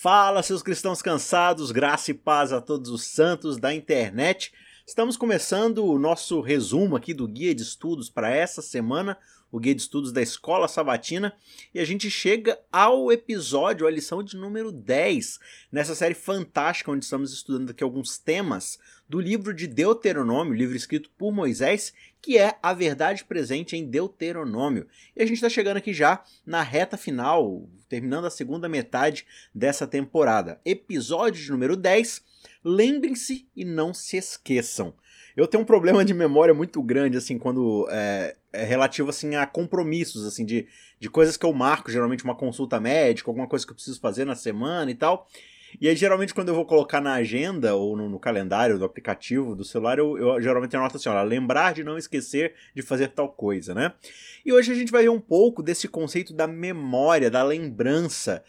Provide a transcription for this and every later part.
Fala, seus cristãos cansados, graça e paz a todos os santos da internet. Estamos começando o nosso resumo aqui do guia de estudos para essa semana, o guia de estudos da Escola Sabatina, e a gente chega ao episódio, a lição de número 10, nessa série fantástica onde estamos estudando aqui alguns temas do livro de Deuteronômio, livro escrito por Moisés, que é a verdade presente em Deuteronômio. E a gente está chegando aqui já na reta final, terminando a segunda metade dessa temporada. Episódio de número 10. Lembrem-se e não se esqueçam. Eu tenho um problema de memória muito grande, assim, quando é, é, relativo, assim, a compromissos, assim, de, de coisas que eu marco, geralmente uma consulta médica, alguma coisa que eu preciso fazer na semana e tal. E aí, geralmente, quando eu vou colocar na agenda ou no, no calendário do aplicativo do celular, eu, eu geralmente anoto assim: olha, lembrar de não esquecer de fazer tal coisa, né? E hoje a gente vai ver um pouco desse conceito da memória, da lembrança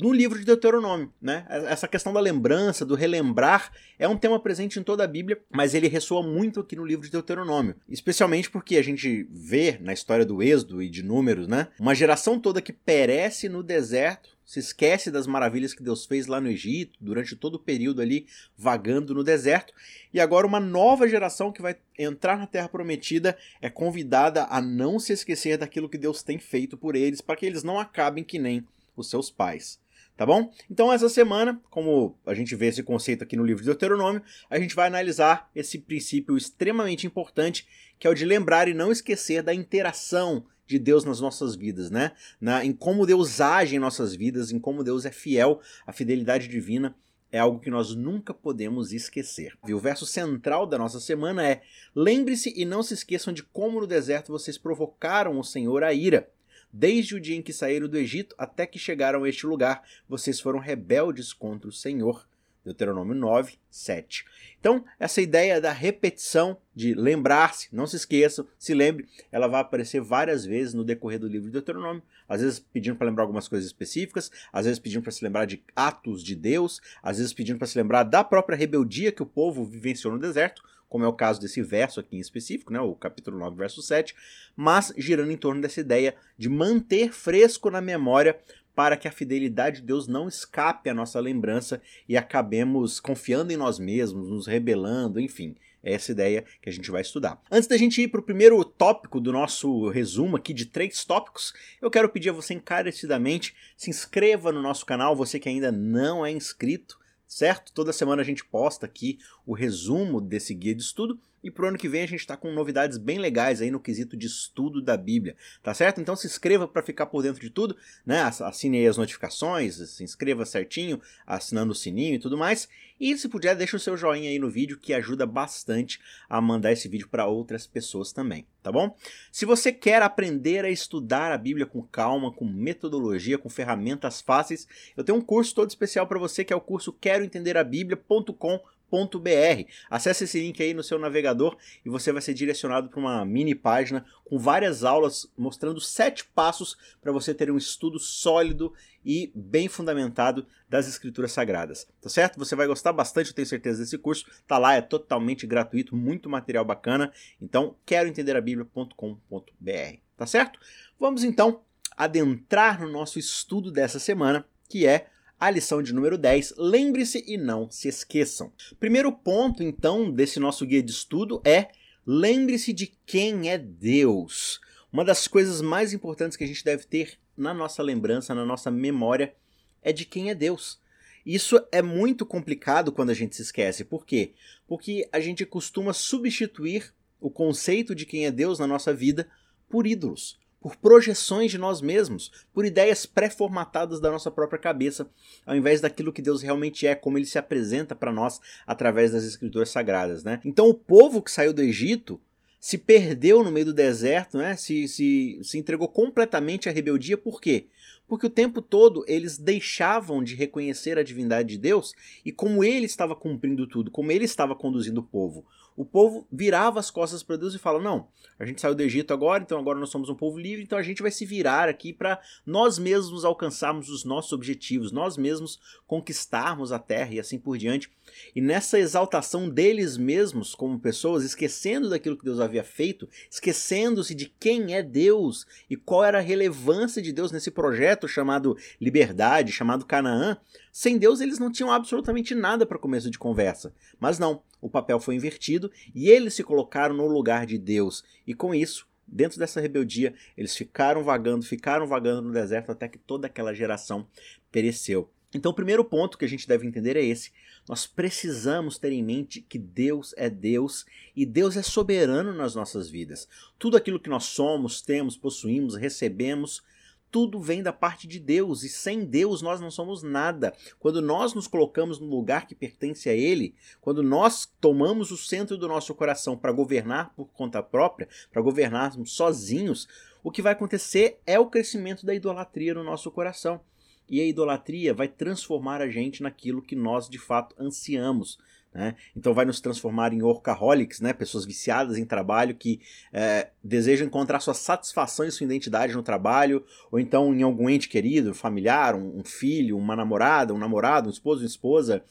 no livro de Deuteronômio, né? Essa questão da lembrança, do relembrar, é um tema presente em toda a Bíblia, mas ele ressoa muito aqui no livro de Deuteronômio, especialmente porque a gente vê na história do Êxodo e de Números, né? Uma geração toda que perece no deserto se esquece das maravilhas que Deus fez lá no Egito, durante todo o período ali vagando no deserto, e agora uma nova geração que vai entrar na Terra Prometida é convidada a não se esquecer daquilo que Deus tem feito por eles, para que eles não acabem que nem os seus pais. Tá bom? Então, essa semana, como a gente vê esse conceito aqui no livro de Deuteronômio, a gente vai analisar esse princípio extremamente importante, que é o de lembrar e não esquecer da interação de Deus nas nossas vidas, né? Na, em como Deus age em nossas vidas, em como Deus é fiel, a fidelidade divina é algo que nós nunca podemos esquecer. E o verso central da nossa semana é: Lembre-se e não se esqueçam de como no deserto vocês provocaram o Senhor a ira. Desde o dia em que saíram do Egito até que chegaram a este lugar, vocês foram rebeldes contra o Senhor. Deuteronômio 9, 7. Então, essa ideia da repetição, de lembrar-se, não se esqueçam, se lembre, ela vai aparecer várias vezes no decorrer do livro de Deuteronômio, às vezes pedindo para lembrar algumas coisas específicas, às vezes pedindo para se lembrar de atos de Deus, às vezes pedindo para se lembrar da própria rebeldia que o povo vivenciou no deserto, como é o caso desse verso aqui em específico, né, o capítulo 9, verso 7, mas girando em torno dessa ideia de manter fresco na memória para que a fidelidade de Deus não escape à nossa lembrança e acabemos confiando em nós mesmos, nos rebelando, enfim. É essa ideia que a gente vai estudar. Antes da gente ir para o primeiro tópico do nosso resumo aqui de três tópicos, eu quero pedir a você encarecidamente se inscreva no nosso canal, você que ainda não é inscrito, certo? Toda semana a gente posta aqui o resumo desse guia de estudo e pro ano que vem a gente está com novidades bem legais aí no quesito de estudo da Bíblia, tá certo? Então se inscreva para ficar por dentro de tudo, né? Assine aí as notificações, se inscreva certinho, assinando o sininho e tudo mais. E se puder, deixa o seu joinha aí no vídeo que ajuda bastante a mandar esse vídeo para outras pessoas também, tá bom? Se você quer aprender a estudar a Bíblia com calma, com metodologia, com ferramentas fáceis, eu tenho um curso todo especial para você que é o curso quero entender a Bíblia.com Acesse esse link aí no seu navegador e você vai ser direcionado para uma mini página com várias aulas mostrando sete passos para você ter um estudo sólido e bem fundamentado das escrituras sagradas. Tá certo? Você vai gostar bastante, eu tenho certeza desse curso. Tá lá, é totalmente gratuito, muito material bacana. Então, quero entender a bíblia.com.br. Tá certo? Vamos então adentrar no nosso estudo dessa semana, que é a lição de número 10. Lembre-se e não se esqueçam. Primeiro ponto, então, desse nosso guia de estudo é lembre-se de quem é Deus. Uma das coisas mais importantes que a gente deve ter na nossa lembrança, na nossa memória, é de quem é Deus. Isso é muito complicado quando a gente se esquece. Por quê? Porque a gente costuma substituir o conceito de quem é Deus na nossa vida por ídolos por projeções de nós mesmos, por ideias pré-formatadas da nossa própria cabeça, ao invés daquilo que Deus realmente é, como ele se apresenta para nós através das escrituras sagradas, né? Então o povo que saiu do Egito se perdeu no meio do deserto, né? se, se, se entregou completamente à rebeldia, por quê? Porque o tempo todo eles deixavam de reconhecer a divindade de Deus e como ele estava cumprindo tudo, como ele estava conduzindo o povo. O povo virava as costas para Deus e fala: Não, a gente saiu do Egito agora, então agora nós somos um povo livre, então a gente vai se virar aqui para nós mesmos alcançarmos os nossos objetivos, nós mesmos conquistarmos a terra e assim por diante. E nessa exaltação deles mesmos como pessoas, esquecendo daquilo que Deus havia feito, esquecendo-se de quem é Deus e qual era a relevância de Deus nesse projeto chamado liberdade, chamado Canaã, sem Deus eles não tinham absolutamente nada para começo de conversa. Mas não, o papel foi invertido e eles se colocaram no lugar de Deus. E com isso, dentro dessa rebeldia, eles ficaram vagando, ficaram vagando no deserto até que toda aquela geração pereceu. Então, o primeiro ponto que a gente deve entender é esse. Nós precisamos ter em mente que Deus é Deus e Deus é soberano nas nossas vidas. Tudo aquilo que nós somos, temos, possuímos, recebemos, tudo vem da parte de Deus e sem Deus nós não somos nada. Quando nós nos colocamos no lugar que pertence a Ele, quando nós tomamos o centro do nosso coração para governar por conta própria, para governarmos sozinhos, o que vai acontecer é o crescimento da idolatria no nosso coração. E a idolatria vai transformar a gente naquilo que nós de fato ansiamos. Né? Então vai nos transformar em workaholics, né? pessoas viciadas em trabalho que é, desejam encontrar sua satisfação e sua identidade no trabalho, ou então em algum ente querido, familiar, um, um filho, uma namorada, um namorado, um esposo, uma esposa,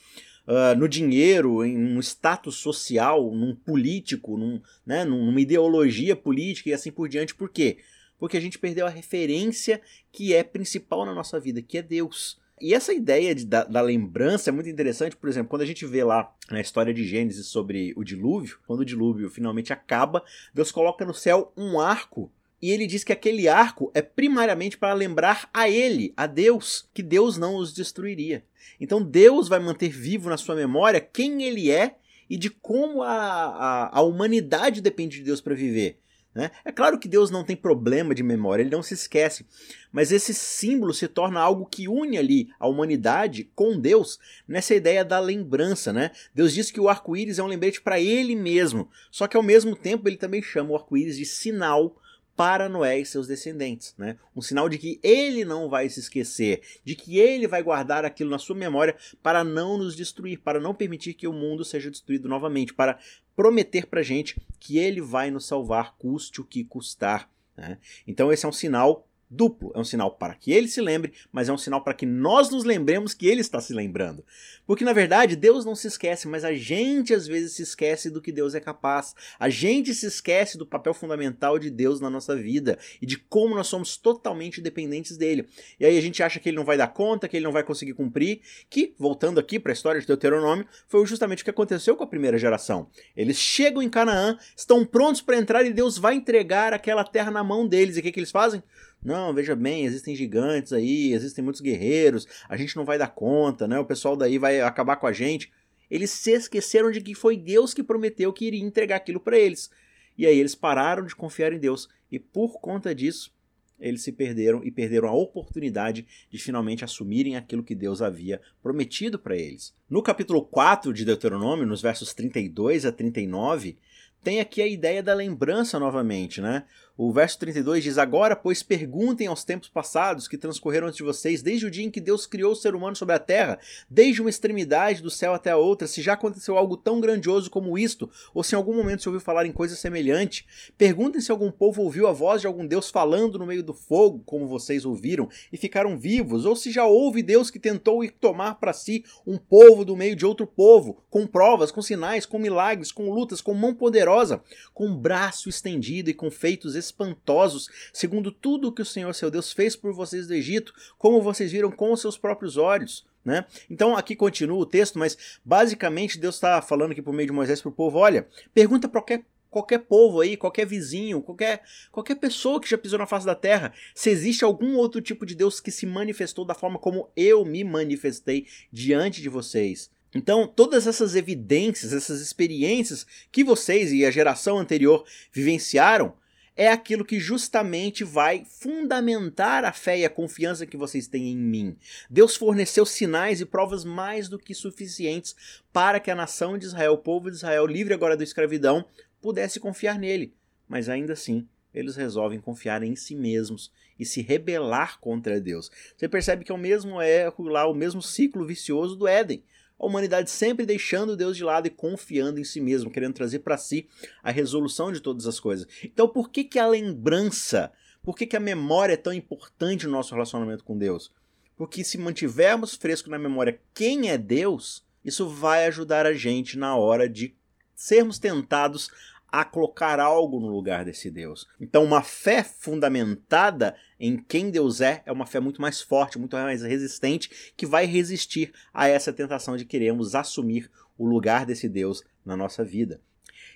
uh, no dinheiro, em um status social, num político, num, né? numa ideologia política e assim por diante. Por quê? Porque a gente perdeu a referência que é principal na nossa vida, que é Deus. E essa ideia de, da, da, lembrança é muito interessante, por exemplo, quando a gente vê lá na história de Gênesis sobre o dilúvio, quando o dilúvio finalmente acaba, Deus coloca no céu um arco e ele diz que aquele arco é primariamente para lembrar a ele, a Deus, que Deus não os destruiria. Então Deus vai manter vivo na sua memória quem ele é e de como a, a, a humanidade depende de Deus para viver. Né? É claro que Deus não tem problema de memória, ele não se esquece, mas esse símbolo se torna algo que une ali a humanidade com Deus nessa ideia da lembrança. Né? Deus diz que o arco-íris é um lembrete para ele mesmo, só que ao mesmo tempo ele também chama o arco-íris de sinal para Noé e seus descendentes, né? Um sinal de que ele não vai se esquecer, de que ele vai guardar aquilo na sua memória para não nos destruir, para não permitir que o mundo seja destruído novamente, para prometer para gente que ele vai nos salvar, custe o que custar. Né? Então esse é um sinal duplo. É um sinal para que ele se lembre, mas é um sinal para que nós nos lembremos que ele está se lembrando. Porque na verdade Deus não se esquece, mas a gente às vezes se esquece do que Deus é capaz. A gente se esquece do papel fundamental de Deus na nossa vida e de como nós somos totalmente dependentes dele. E aí a gente acha que ele não vai dar conta, que ele não vai conseguir cumprir, que, voltando aqui para a história de Deuteronômio, foi justamente o que aconteceu com a primeira geração. Eles chegam em Canaã, estão prontos para entrar e Deus vai entregar aquela terra na mão deles. E o que, que eles fazem? Não, veja bem, existem gigantes aí, existem muitos guerreiros, a gente não vai dar conta, né? O pessoal daí vai acabar com a gente. Eles se esqueceram de que foi Deus que prometeu que iria entregar aquilo para eles. E aí eles pararam de confiar em Deus e por conta disso, eles se perderam e perderam a oportunidade de finalmente assumirem aquilo que Deus havia prometido para eles. No capítulo 4 de Deuteronômio, nos versos 32 a 39, tem aqui a ideia da lembrança novamente, né? O verso 32 diz: Agora, pois, perguntem aos tempos passados que transcorreram antes de vocês, desde o dia em que Deus criou o ser humano sobre a terra, desde uma extremidade do céu até a outra, se já aconteceu algo tão grandioso como isto, ou se em algum momento se ouviu falar em coisa semelhante. Perguntem se algum povo ouviu a voz de algum Deus falando no meio do fogo, como vocês ouviram, e ficaram vivos, ou se já houve Deus que tentou ir tomar para si um povo do meio de outro povo, com provas, com sinais, com milagres, com lutas, com mão poderosa, com braço estendido e com feitos espantosos, segundo tudo o que o Senhor seu Deus fez por vocês do Egito, como vocês viram com os seus próprios olhos. Né? Então aqui continua o texto, mas basicamente Deus está falando aqui por meio de Moisés para o povo: olha, pergunta para qualquer, qualquer povo aí, qualquer vizinho, qualquer, qualquer pessoa que já pisou na face da terra, se existe algum outro tipo de Deus que se manifestou da forma como eu me manifestei diante de vocês. Então, todas essas evidências, essas experiências que vocês e a geração anterior vivenciaram, é aquilo que justamente vai fundamentar a fé e a confiança que vocês têm em mim. Deus forneceu sinais e provas mais do que suficientes para que a nação de Israel, o povo de Israel, livre agora da escravidão, pudesse confiar nele. Mas ainda assim, eles resolvem confiar em si mesmos e se rebelar contra Deus. Você percebe que é o mesmo erro lá, o mesmo ciclo vicioso do Éden. A humanidade sempre deixando Deus de lado e confiando em si mesmo, querendo trazer para si a resolução de todas as coisas. Então, por que, que a lembrança, por que, que a memória é tão importante no nosso relacionamento com Deus? Porque se mantivermos fresco na memória quem é Deus, isso vai ajudar a gente na hora de sermos tentados a colocar algo no lugar desse Deus. Então, uma fé fundamentada em quem Deus é é uma fé muito mais forte, muito mais resistente, que vai resistir a essa tentação de queremos assumir o lugar desse Deus na nossa vida.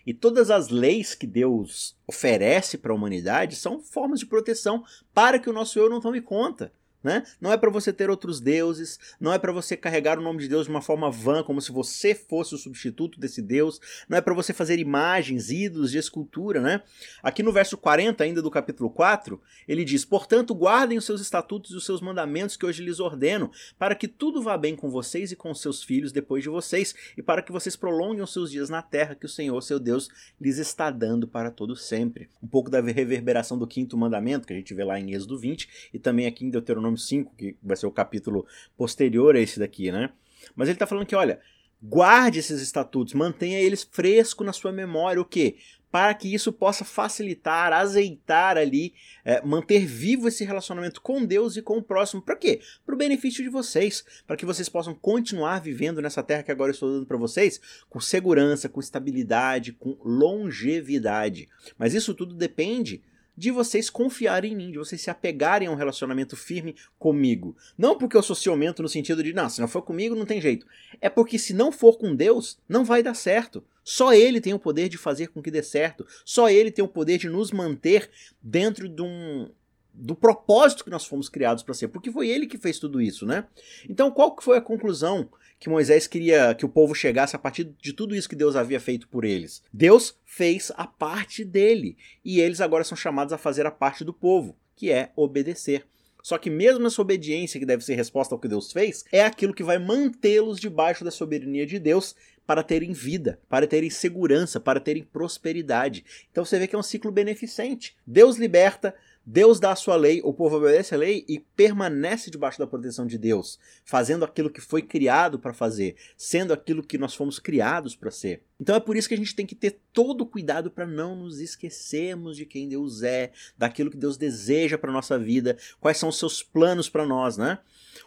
E todas as leis que Deus oferece para a humanidade são formas de proteção para que o nosso eu não tome conta. Né? Não é para você ter outros deuses, não é para você carregar o nome de Deus de uma forma vã, como se você fosse o substituto desse Deus, não é para você fazer imagens, ídolos de escultura. Né? Aqui no verso 40, ainda do capítulo 4, ele diz: Portanto, guardem os seus estatutos e os seus mandamentos que hoje lhes ordeno, para que tudo vá bem com vocês e com seus filhos depois de vocês, e para que vocês prolonguem os seus dias na terra que o Senhor, seu Deus, lhes está dando para todo sempre. Um pouco da reverberação do quinto mandamento, que a gente vê lá em Êxodo 20, e também aqui em Deuteronômio Deuteronômio 5, que vai ser o capítulo posterior a esse daqui, né? Mas ele está falando que, olha, guarde esses estatutos, mantenha eles fresco na sua memória, o quê? Para que isso possa facilitar, azeitar ali, é, manter vivo esse relacionamento com Deus e com o próximo. Para quê? Para o benefício de vocês, para que vocês possam continuar vivendo nessa terra que agora eu estou dando para vocês, com segurança, com estabilidade, com longevidade. Mas isso tudo depende de vocês confiarem em mim, de vocês se apegarem a um relacionamento firme comigo. Não porque eu sou ciumento no sentido de, não, se não for comigo não tem jeito. É porque se não for com Deus, não vai dar certo. Só Ele tem o poder de fazer com que dê certo. Só Ele tem o poder de nos manter dentro de um, do propósito que nós fomos criados para ser, porque foi ele que fez tudo isso, né? Então, qual que foi a conclusão que Moisés queria que o povo chegasse a partir de tudo isso que Deus havia feito por eles? Deus fez a parte dele, e eles agora são chamados a fazer a parte do povo, que é obedecer. Só que mesmo essa obediência que deve ser resposta ao que Deus fez, é aquilo que vai mantê-los debaixo da soberania de Deus para terem vida, para terem segurança, para terem prosperidade. Então você vê que é um ciclo beneficente. Deus liberta, Deus dá a sua lei, o povo obedece a lei e permanece debaixo da proteção de Deus, fazendo aquilo que foi criado para fazer, sendo aquilo que nós fomos criados para ser. Então é por isso que a gente tem que ter todo o cuidado para não nos esquecermos de quem Deus é, daquilo que Deus deseja para nossa vida, quais são os seus planos para nós, né?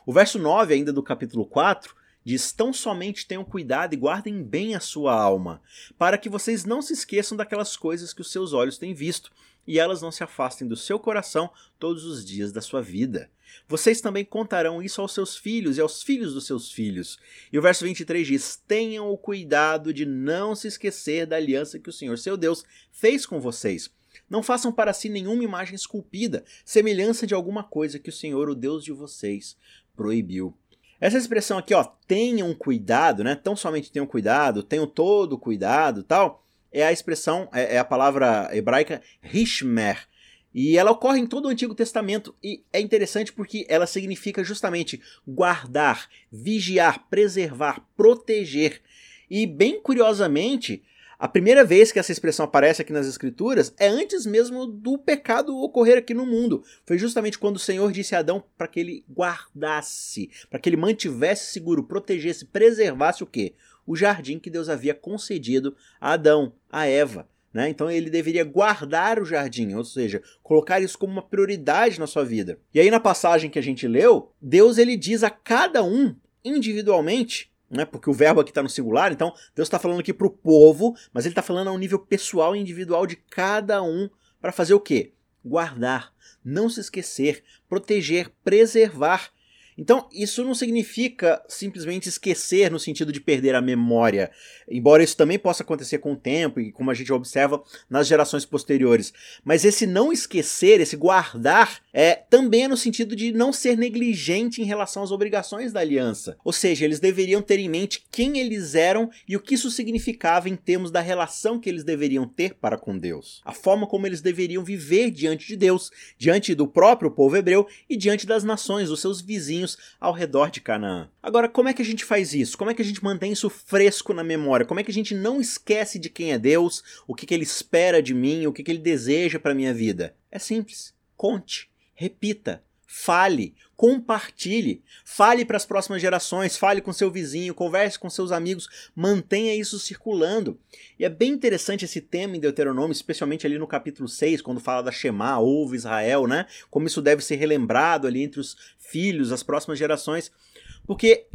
O verso 9 ainda do capítulo 4 diz: Tão somente tenham cuidado e guardem bem a sua alma, para que vocês não se esqueçam daquelas coisas que os seus olhos têm visto e elas não se afastem do seu coração todos os dias da sua vida. Vocês também contarão isso aos seus filhos e aos filhos dos seus filhos. E o verso 23 diz: Tenham o cuidado de não se esquecer da aliança que o Senhor, seu Deus, fez com vocês. Não façam para si nenhuma imagem esculpida, semelhança de alguma coisa que o Senhor, o Deus de vocês, proibiu. Essa expressão aqui, ó, tenham cuidado, né? Tão somente tenham cuidado, tenham todo cuidado, tal é a expressão, é, é a palavra hebraica Hishmer. E ela ocorre em todo o Antigo Testamento e é interessante porque ela significa justamente guardar, vigiar, preservar, proteger. E bem curiosamente, a primeira vez que essa expressão aparece aqui nas Escrituras é antes mesmo do pecado ocorrer aqui no mundo. Foi justamente quando o Senhor disse a Adão para que ele guardasse, para que ele mantivesse seguro, protegesse, preservasse o quê? O jardim que Deus havia concedido a Adão, a Eva. Né? Então ele deveria guardar o jardim, ou seja, colocar isso como uma prioridade na sua vida. E aí na passagem que a gente leu, Deus ele diz a cada um individualmente, né? porque o verbo aqui está no singular, então Deus está falando aqui para o povo, mas ele está falando a um nível pessoal e individual de cada um para fazer o quê? Guardar, não se esquecer, proteger, preservar então, isso não significa simplesmente esquecer no sentido de perder a memória, embora isso também possa acontecer com o tempo e como a gente observa nas gerações posteriores. Mas esse não esquecer, esse guardar, é também é no sentido de não ser negligente em relação às obrigações da aliança. Ou seja, eles deveriam ter em mente quem eles eram e o que isso significava em termos da relação que eles deveriam ter para com Deus. A forma como eles deveriam viver diante de Deus, diante do próprio povo hebreu e diante das nações, dos seus vizinhos ao redor de Canaã. Agora, como é que a gente faz isso? Como é que a gente mantém isso fresco na memória? Como é que a gente não esquece de quem é Deus, o que, que ele espera de mim, o que, que ele deseja para minha vida? É simples. Conte, repita, fale, compartilhe, fale para as próximas gerações, fale com seu vizinho, converse com seus amigos, mantenha isso circulando. E é bem interessante esse tema em Deuteronômio, especialmente ali no capítulo 6, quando fala da Shema, ouve Israel, né? Como isso deve ser relembrado ali entre os filhos, as próximas gerações, porque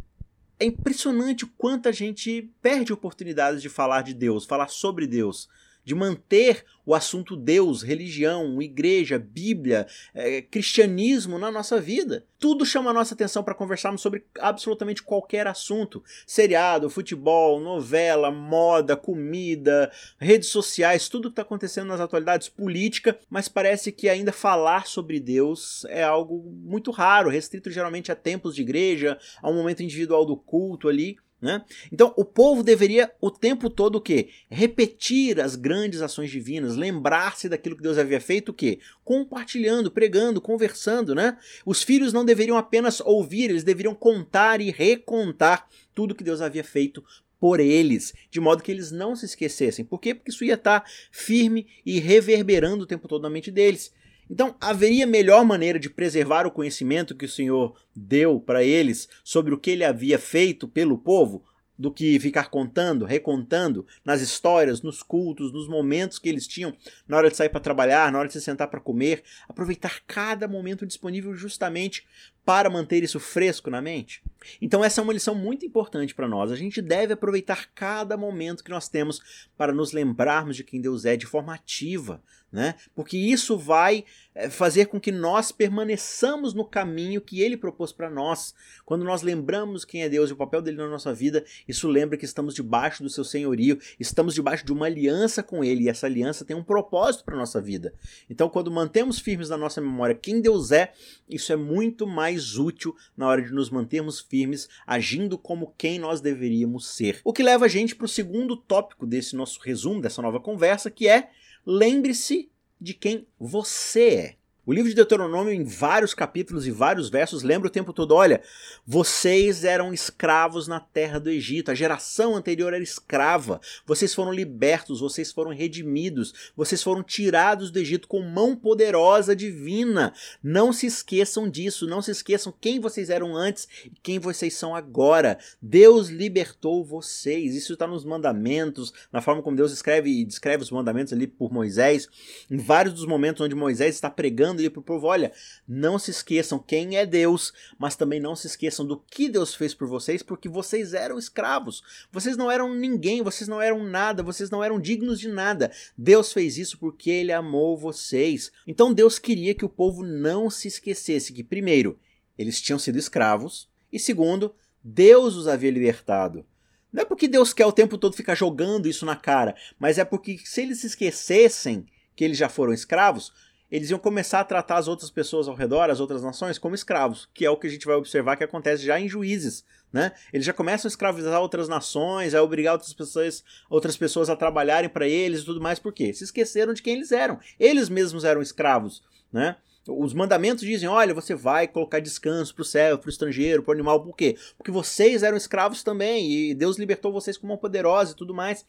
é impressionante o quanto a gente perde oportunidades de falar de Deus, falar sobre Deus de manter o assunto Deus, religião, igreja, Bíblia, é, cristianismo na nossa vida. Tudo chama a nossa atenção para conversarmos sobre absolutamente qualquer assunto: seriado, futebol, novela, moda, comida, redes sociais, tudo que está acontecendo nas atualidades, política, mas parece que ainda falar sobre Deus é algo muito raro, restrito geralmente a tempos de igreja, a um momento individual do culto ali. Né? Então, o povo deveria o tempo todo o quê? Repetir as grandes ações divinas, lembrar-se daquilo que Deus havia feito, o quê? Compartilhando, pregando, conversando, né? Os filhos não deveriam apenas ouvir, eles deveriam contar e recontar tudo que Deus havia feito por eles, de modo que eles não se esquecessem. Por quê? Porque isso ia estar firme e reverberando o tempo todo na mente deles. Então, haveria melhor maneira de preservar o conhecimento que o Senhor deu para eles sobre o que ele havia feito pelo povo do que ficar contando, recontando nas histórias, nos cultos, nos momentos que eles tinham na hora de sair para trabalhar, na hora de se sentar para comer, aproveitar cada momento disponível justamente para manter isso fresco na mente. Então essa é uma lição muito importante para nós. A gente deve aproveitar cada momento que nós temos para nos lembrarmos de quem Deus é de forma ativa, né? Porque isso vai eh, fazer com que nós permaneçamos no caminho que ele propôs para nós. Quando nós lembramos quem é Deus e o papel dele na nossa vida, isso lembra que estamos debaixo do seu senhorio, estamos debaixo de uma aliança com ele e essa aliança tem um propósito para nossa vida. Então, quando mantemos firmes na nossa memória quem Deus é, isso é muito mais útil na hora de nos mantermos firmes, agindo como quem nós deveríamos ser. O que leva a gente para o segundo tópico desse nosso resumo, dessa nova conversa, que é lembre-se de quem você é. O livro de Deuteronômio, em vários capítulos e vários versos, lembra o tempo todo: olha, vocês eram escravos na terra do Egito, a geração anterior era escrava, vocês foram libertos, vocês foram redimidos, vocês foram tirados do Egito com mão poderosa divina. Não se esqueçam disso, não se esqueçam quem vocês eram antes e quem vocês são agora. Deus libertou vocês, isso está nos mandamentos, na forma como Deus escreve e descreve os mandamentos ali por Moisés, em vários dos momentos onde Moisés está pregando falando ali pro povo: olha, não se esqueçam quem é Deus, mas também não se esqueçam do que Deus fez por vocês, porque vocês eram escravos. Vocês não eram ninguém, vocês não eram nada, vocês não eram dignos de nada. Deus fez isso porque ele amou vocês. Então Deus queria que o povo não se esquecesse que, primeiro, eles tinham sido escravos, e segundo, Deus os havia libertado. Não é porque Deus quer o tempo todo ficar jogando isso na cara, mas é porque se eles se esquecessem que eles já foram escravos, eles iam começar a tratar as outras pessoas ao redor, as outras nações, como escravos, que é o que a gente vai observar que acontece já em juízes. Né? Eles já começam a escravizar outras nações, a obrigar outras pessoas, outras pessoas a trabalharem para eles e tudo mais, por quê? Se esqueceram de quem eles eram. Eles mesmos eram escravos. Né? Os mandamentos dizem: olha, você vai colocar descanso para o céu, para o estrangeiro, para o animal, por quê? Porque vocês eram escravos também e Deus libertou vocês como uma poderosa e tudo mais.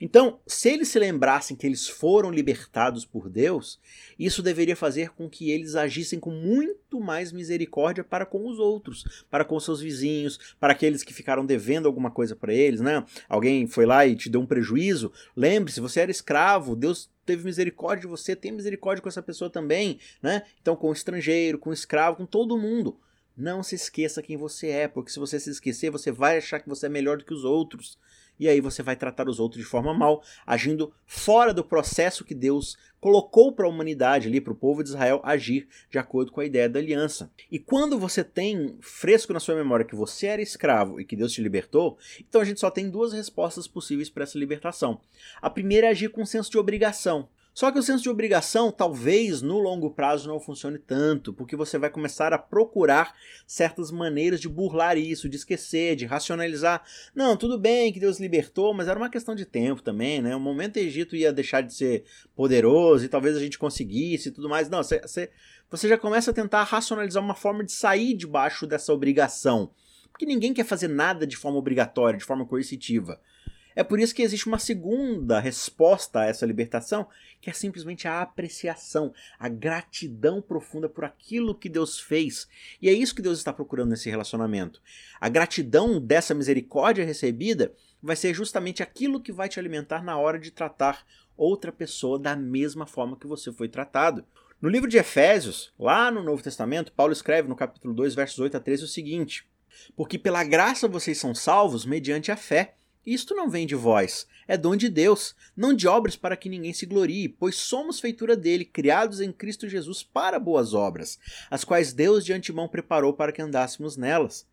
Então, se eles se lembrassem que eles foram libertados por Deus, isso deveria fazer com que eles agissem com muito mais misericórdia para com os outros, para com seus vizinhos, para aqueles que ficaram devendo alguma coisa para eles, né? Alguém foi lá e te deu um prejuízo. Lembre-se, você era escravo, Deus teve misericórdia de você, tem misericórdia com essa pessoa também, né? Então, com o estrangeiro, com o escravo, com todo mundo. Não se esqueça quem você é, porque se você se esquecer, você vai achar que você é melhor do que os outros e aí você vai tratar os outros de forma mal, agindo fora do processo que Deus colocou para a humanidade ali, para o povo de Israel agir de acordo com a ideia da aliança. E quando você tem fresco na sua memória que você era escravo e que Deus te libertou, então a gente só tem duas respostas possíveis para essa libertação. A primeira é agir com senso de obrigação. Só que o senso de obrigação talvez no longo prazo não funcione tanto, porque você vai começar a procurar certas maneiras de burlar isso, de esquecer, de racionalizar. Não, tudo bem que Deus libertou, mas era uma questão de tempo também, né? O momento o Egito ia deixar de ser poderoso e talvez a gente conseguisse e tudo mais. Não, você, você já começa a tentar racionalizar uma forma de sair debaixo dessa obrigação. Porque ninguém quer fazer nada de forma obrigatória, de forma coercitiva. É por isso que existe uma segunda resposta a essa libertação, que é simplesmente a apreciação, a gratidão profunda por aquilo que Deus fez. E é isso que Deus está procurando nesse relacionamento. A gratidão dessa misericórdia recebida vai ser justamente aquilo que vai te alimentar na hora de tratar outra pessoa da mesma forma que você foi tratado. No livro de Efésios, lá no Novo Testamento, Paulo escreve no capítulo 2, versos 8 a 13 o seguinte: Porque pela graça vocês são salvos mediante a fé. Isto não vem de vós, é dom de Deus, não de obras para que ninguém se glorie, pois somos feitura dele, criados em Cristo Jesus para boas obras, as quais Deus de antemão preparou para que andássemos nelas.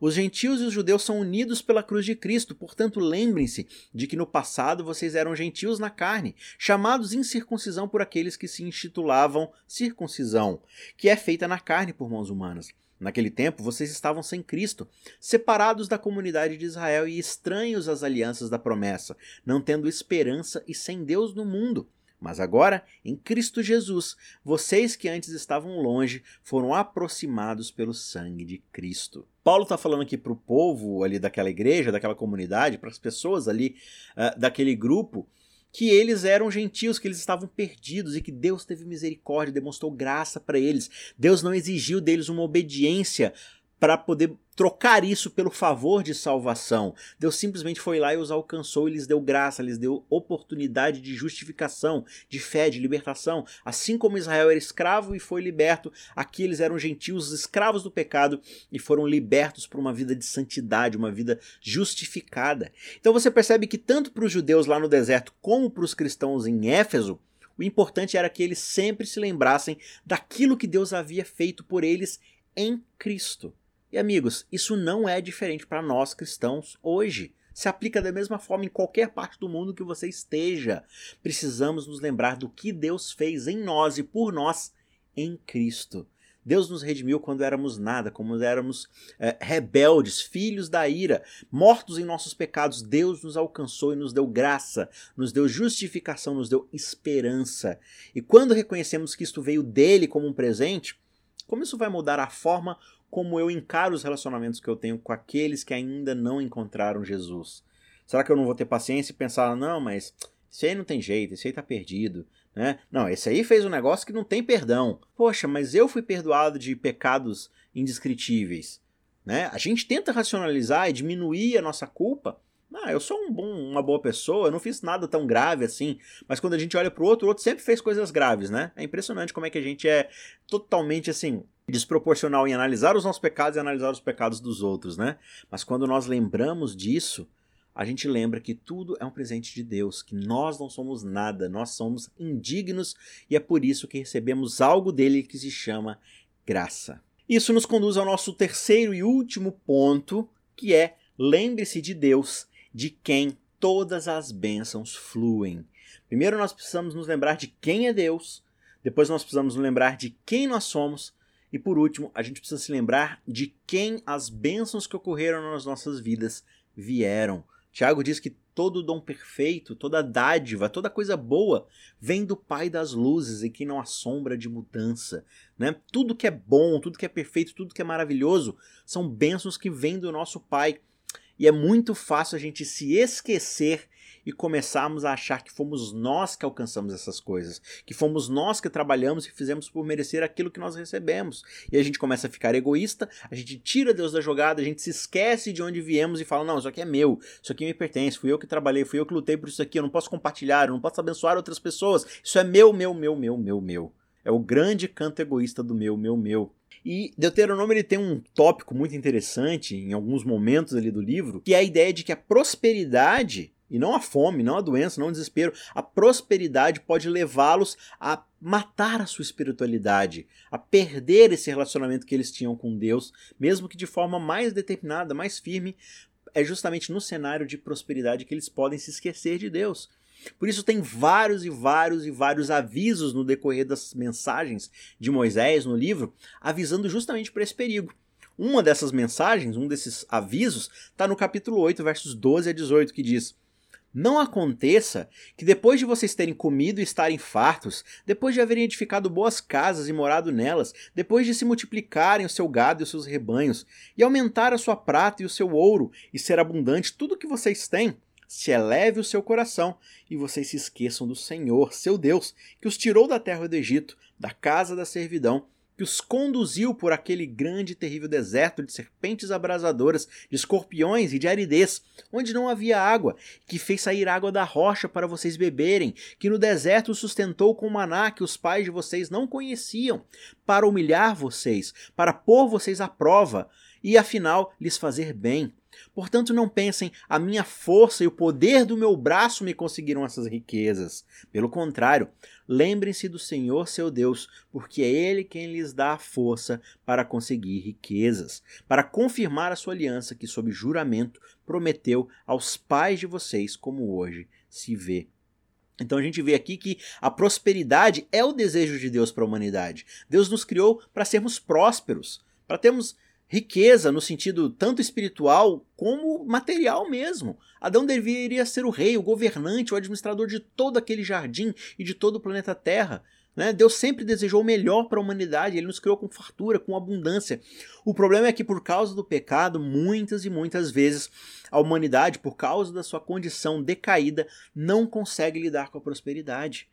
Os gentios e os judeus são unidos pela cruz de Cristo, portanto, lembrem-se de que no passado vocês eram gentios na carne, chamados incircuncisão por aqueles que se intitulavam circuncisão, que é feita na carne por mãos humanas. Naquele tempo, vocês estavam sem Cristo, separados da comunidade de Israel e estranhos às alianças da promessa, não tendo esperança e sem Deus no mundo. Mas agora, em Cristo Jesus, vocês que antes estavam longe foram aproximados pelo sangue de Cristo. Paulo está falando aqui para o povo ali daquela igreja, daquela comunidade, para as pessoas ali uh, daquele grupo, que eles eram gentios, que eles estavam perdidos e que Deus teve misericórdia, demonstrou graça para eles. Deus não exigiu deles uma obediência para poder trocar isso pelo favor de salvação. Deus simplesmente foi lá e os alcançou e lhes deu graça, lhes deu oportunidade de justificação, de fé, de libertação. Assim como Israel era escravo e foi liberto, aqui eles eram gentios, escravos do pecado e foram libertos para uma vida de santidade, uma vida justificada. Então você percebe que tanto para os judeus lá no deserto como para os cristãos em Éfeso, o importante era que eles sempre se lembrassem daquilo que Deus havia feito por eles em Cristo. E amigos, isso não é diferente para nós cristãos hoje. Se aplica da mesma forma em qualquer parte do mundo que você esteja. Precisamos nos lembrar do que Deus fez em nós e por nós em Cristo. Deus nos redimiu quando éramos nada, como éramos é, rebeldes, filhos da ira, mortos em nossos pecados. Deus nos alcançou e nos deu graça, nos deu justificação, nos deu esperança. E quando reconhecemos que isto veio dele como um presente, como isso vai mudar a forma como eu encaro os relacionamentos que eu tenho com aqueles que ainda não encontraram Jesus? Será que eu não vou ter paciência e pensar, não, mas esse aí não tem jeito, esse aí tá perdido, né? Não, esse aí fez um negócio que não tem perdão. Poxa, mas eu fui perdoado de pecados indescritíveis, né? A gente tenta racionalizar e diminuir a nossa culpa. Ah, eu sou um bom, uma boa pessoa, eu não fiz nada tão grave assim. Mas quando a gente olha pro outro, o outro sempre fez coisas graves, né? É impressionante como é que a gente é totalmente assim desproporcional em analisar os nossos pecados e analisar os pecados dos outros, né? Mas quando nós lembramos disso, a gente lembra que tudo é um presente de Deus, que nós não somos nada, nós somos indignos e é por isso que recebemos algo dele que se chama graça. Isso nos conduz ao nosso terceiro e último ponto, que é lembre-se de Deus, de quem todas as bênçãos fluem. Primeiro nós precisamos nos lembrar de quem é Deus, depois nós precisamos nos lembrar de quem nós somos, e por último, a gente precisa se lembrar de quem as bênçãos que ocorreram nas nossas vidas vieram. Tiago diz que todo dom perfeito, toda dádiva, toda coisa boa vem do Pai das luzes e que não há sombra de mudança. Né? Tudo que é bom, tudo que é perfeito, tudo que é maravilhoso são bênçãos que vêm do nosso Pai. E é muito fácil a gente se esquecer e começarmos a achar que fomos nós que alcançamos essas coisas, que fomos nós que trabalhamos e fizemos por merecer aquilo que nós recebemos. E a gente começa a ficar egoísta, a gente tira Deus da jogada, a gente se esquece de onde viemos e fala: não, isso aqui é meu, isso aqui me pertence, fui eu que trabalhei, fui eu que lutei por isso aqui, eu não posso compartilhar, eu não posso abençoar outras pessoas, isso é meu, meu, meu, meu, meu, meu. É o grande canto egoísta do meu, meu, meu. E Deuteronômio ele tem um tópico muito interessante em alguns momentos ali do livro, que é a ideia de que a prosperidade e não a fome, não a doença, não o desespero. A prosperidade pode levá-los a matar a sua espiritualidade, a perder esse relacionamento que eles tinham com Deus, mesmo que de forma mais determinada, mais firme. É justamente no cenário de prosperidade que eles podem se esquecer de Deus. Por isso tem vários e vários e vários avisos no decorrer das mensagens de Moisés no livro, avisando justamente para esse perigo. Uma dessas mensagens, um desses avisos, está no capítulo 8, versos 12 a 18, que diz: não aconteça que depois de vocês terem comido e estarem fartos, depois de haverem edificado boas casas e morado nelas, depois de se multiplicarem o seu gado e os seus rebanhos, e aumentar a sua prata e o seu ouro, e ser abundante tudo o que vocês têm, se eleve o seu coração e vocês se esqueçam do Senhor, seu Deus, que os tirou da terra do Egito, da casa da servidão, que os conduziu por aquele grande e terrível deserto de serpentes abrasadoras, de escorpiões e de aridez, onde não havia água, que fez sair água da rocha para vocês beberem, que no deserto sustentou com maná que os pais de vocês não conheciam, para humilhar vocês, para pôr vocês à prova, e afinal lhes fazer bem Portanto, não pensem, a minha força e o poder do meu braço me conseguiram essas riquezas. Pelo contrário, lembrem-se do Senhor seu Deus, porque é Ele quem lhes dá a força para conseguir riquezas, para confirmar a sua aliança que, sob juramento, prometeu aos pais de vocês, como hoje se vê. Então a gente vê aqui que a prosperidade é o desejo de Deus para a humanidade. Deus nos criou para sermos prósperos, para termos riqueza no sentido tanto espiritual como material mesmo. Adão deveria ser o rei, o governante, o administrador de todo aquele jardim e de todo o planeta Terra. Né? Deus sempre desejou o melhor para a humanidade, ele nos criou com fartura, com abundância. O problema é que, por causa do pecado, muitas e muitas vezes a humanidade, por causa da sua condição decaída, não consegue lidar com a prosperidade.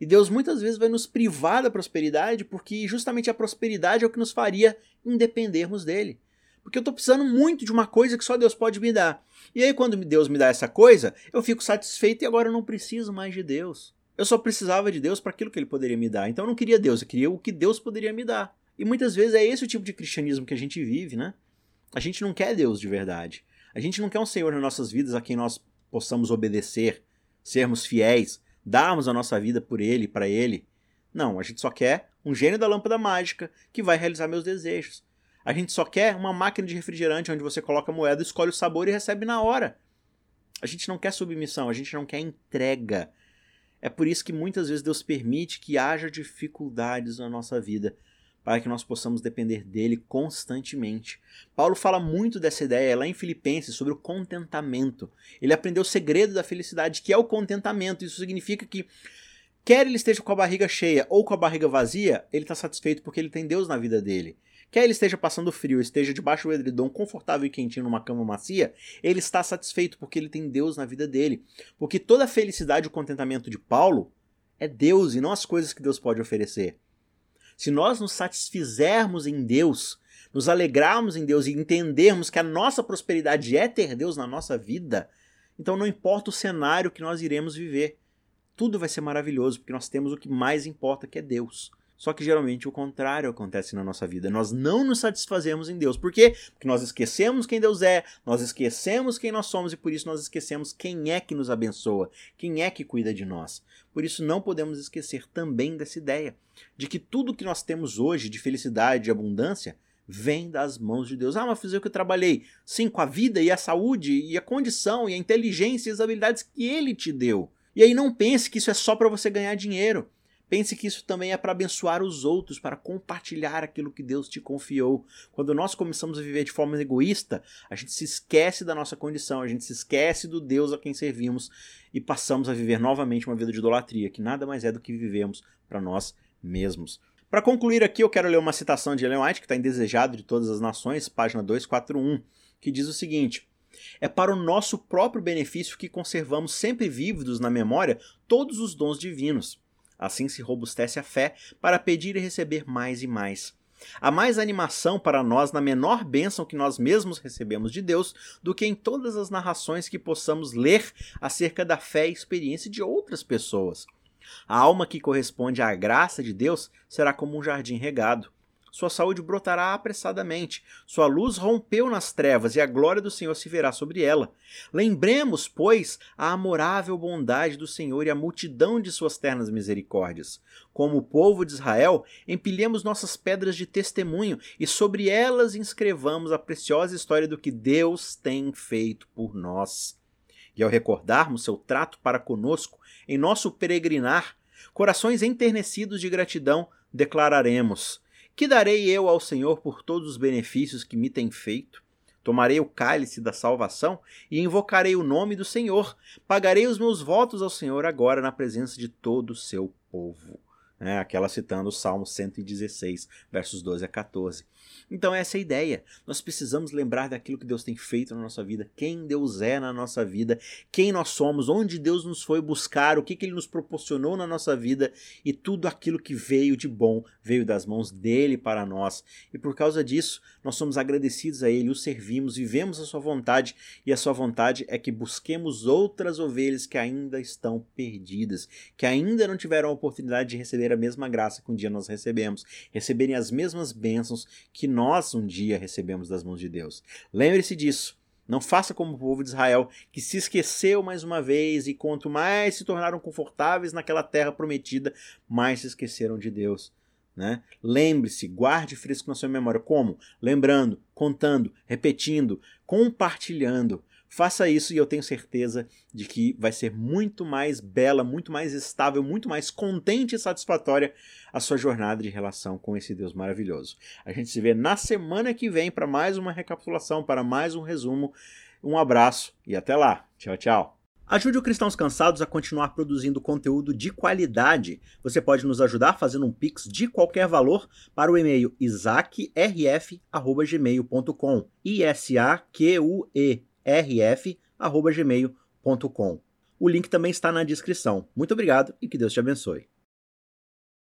E Deus muitas vezes vai nos privar da prosperidade porque justamente a prosperidade é o que nos faria independermos dele. Porque eu estou precisando muito de uma coisa que só Deus pode me dar. E aí, quando Deus me dá essa coisa, eu fico satisfeito e agora eu não preciso mais de Deus. Eu só precisava de Deus para aquilo que ele poderia me dar. Então eu não queria Deus, eu queria o que Deus poderia me dar. E muitas vezes é esse o tipo de cristianismo que a gente vive, né? A gente não quer Deus de verdade. A gente não quer um Senhor nas nossas vidas a quem nós possamos obedecer, sermos fiéis, darmos a nossa vida por ele, para ele. Não, a gente só quer um gênio da lâmpada mágica que vai realizar meus desejos. A gente só quer uma máquina de refrigerante onde você coloca a moeda, escolhe o sabor e recebe na hora. A gente não quer submissão, a gente não quer entrega. É por isso que muitas vezes Deus permite que haja dificuldades na nossa vida, para que nós possamos depender dele constantemente. Paulo fala muito dessa ideia lá em Filipenses sobre o contentamento. Ele aprendeu o segredo da felicidade, que é o contentamento. Isso significa que quer ele esteja com a barriga cheia ou com a barriga vazia, ele está satisfeito porque ele tem Deus na vida dele. Quer ele esteja passando frio, esteja debaixo do edredom confortável e quentinho numa cama macia, ele está satisfeito porque ele tem Deus na vida dele. Porque toda a felicidade e o contentamento de Paulo é Deus e não as coisas que Deus pode oferecer. Se nós nos satisfizermos em Deus, nos alegrarmos em Deus e entendermos que a nossa prosperidade é ter Deus na nossa vida, então não importa o cenário que nós iremos viver, tudo vai ser maravilhoso, porque nós temos o que mais importa, que é Deus. Só que geralmente o contrário acontece na nossa vida. Nós não nos satisfazemos em Deus. Por quê? Porque nós esquecemos quem Deus é, nós esquecemos quem nós somos e por isso nós esquecemos quem é que nos abençoa, quem é que cuida de nós. Por isso não podemos esquecer também dessa ideia de que tudo que nós temos hoje de felicidade e abundância vem das mãos de Deus. Ah, mas fazer o que eu trabalhei. Sim, com a vida e a saúde e a condição e a inteligência e as habilidades que ele te deu. E aí não pense que isso é só para você ganhar dinheiro. Pense que isso também é para abençoar os outros, para compartilhar aquilo que Deus te confiou. Quando nós começamos a viver de forma egoísta, a gente se esquece da nossa condição, a gente se esquece do Deus a quem servimos e passamos a viver novamente uma vida de idolatria, que nada mais é do que vivemos para nós mesmos. Para concluir aqui, eu quero ler uma citação de Ellen White, que está em Desejado de Todas as Nações, página 241, que diz o seguinte: É para o nosso próprio benefício que conservamos sempre vívidos na memória todos os dons divinos Assim se robustece a fé para pedir e receber mais e mais. Há mais animação para nós na menor bênção que nós mesmos recebemos de Deus do que em todas as narrações que possamos ler acerca da fé e experiência de outras pessoas. A alma que corresponde à graça de Deus será como um jardim regado sua saúde brotará apressadamente. Sua luz rompeu nas trevas e a glória do Senhor se verá sobre ela. Lembremos, pois, a amorável bondade do Senhor e a multidão de suas ternas misericórdias. Como o povo de Israel, empilhemos nossas pedras de testemunho e sobre elas inscrevamos a preciosa história do que Deus tem feito por nós. E ao recordarmos seu trato para conosco em nosso peregrinar, corações enternecidos de gratidão, declararemos: que darei eu ao Senhor por todos os benefícios que me tem feito? Tomarei o cálice da salvação e invocarei o nome do Senhor. Pagarei os meus votos ao Senhor agora na presença de todo o seu povo. É, aquela citando o Salmo 116, versos 12 a 14. Então essa é a ideia. Nós precisamos lembrar daquilo que Deus tem feito na nossa vida, quem Deus é na nossa vida, quem nós somos, onde Deus nos foi buscar, o que, que Ele nos proporcionou na nossa vida e tudo aquilo que veio de bom veio das mãos dele para nós. E por causa disso, nós somos agradecidos a Ele, o servimos, vivemos a Sua vontade e a Sua vontade é que busquemos outras ovelhas que ainda estão perdidas, que ainda não tiveram a oportunidade de receber a mesma graça que um dia nós recebemos, receberem as mesmas bênçãos que nós um dia recebemos das mãos de Deus. Lembre-se disso. Não faça como o povo de Israel, que se esqueceu mais uma vez e quanto mais se tornaram confortáveis naquela terra prometida, mais se esqueceram de Deus. Né? Lembre-se, guarde fresco na sua memória. Como? Lembrando, contando, repetindo, compartilhando. Faça isso e eu tenho certeza de que vai ser muito mais bela, muito mais estável, muito mais contente e satisfatória a sua jornada de relação com esse Deus maravilhoso. A gente se vê na semana que vem para mais uma recapitulação, para mais um resumo. Um abraço e até lá. Tchau, tchau. Ajude o Cristãos Cansados a continuar produzindo conteúdo de qualidade. Você pode nos ajudar fazendo um pix de qualquer valor para o e-mail isaacrf@gmail.com. I S A Q U E rf@gmail.com. O link também está na descrição. Muito obrigado e que Deus te abençoe.